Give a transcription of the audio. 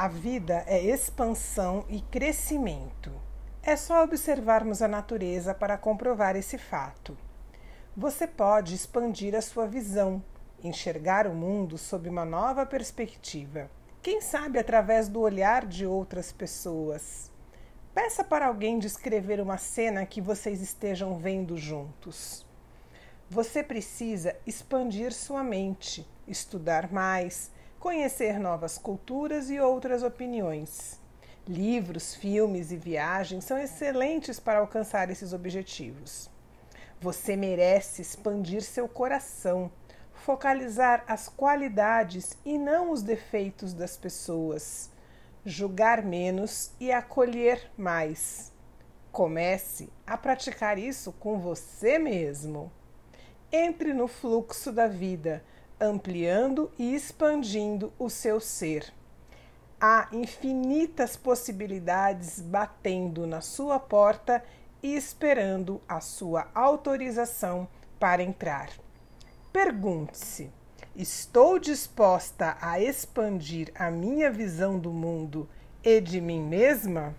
A vida é expansão e crescimento. É só observarmos a natureza para comprovar esse fato. Você pode expandir a sua visão, enxergar o mundo sob uma nova perspectiva. Quem sabe através do olhar de outras pessoas. Peça para alguém descrever uma cena que vocês estejam vendo juntos. Você precisa expandir sua mente, estudar mais, conhecer novas culturas e outras opiniões. Livros, filmes e viagens são excelentes para alcançar esses objetivos. Você merece expandir seu coração, focalizar as qualidades e não os defeitos das pessoas julgar menos e acolher mais. Comece a praticar isso com você mesmo. Entre no fluxo da vida, ampliando e expandindo o seu ser. Há infinitas possibilidades batendo na sua porta e esperando a sua autorização para entrar. Pergunte-se: Estou disposta a expandir a minha visão do mundo e de mim mesma?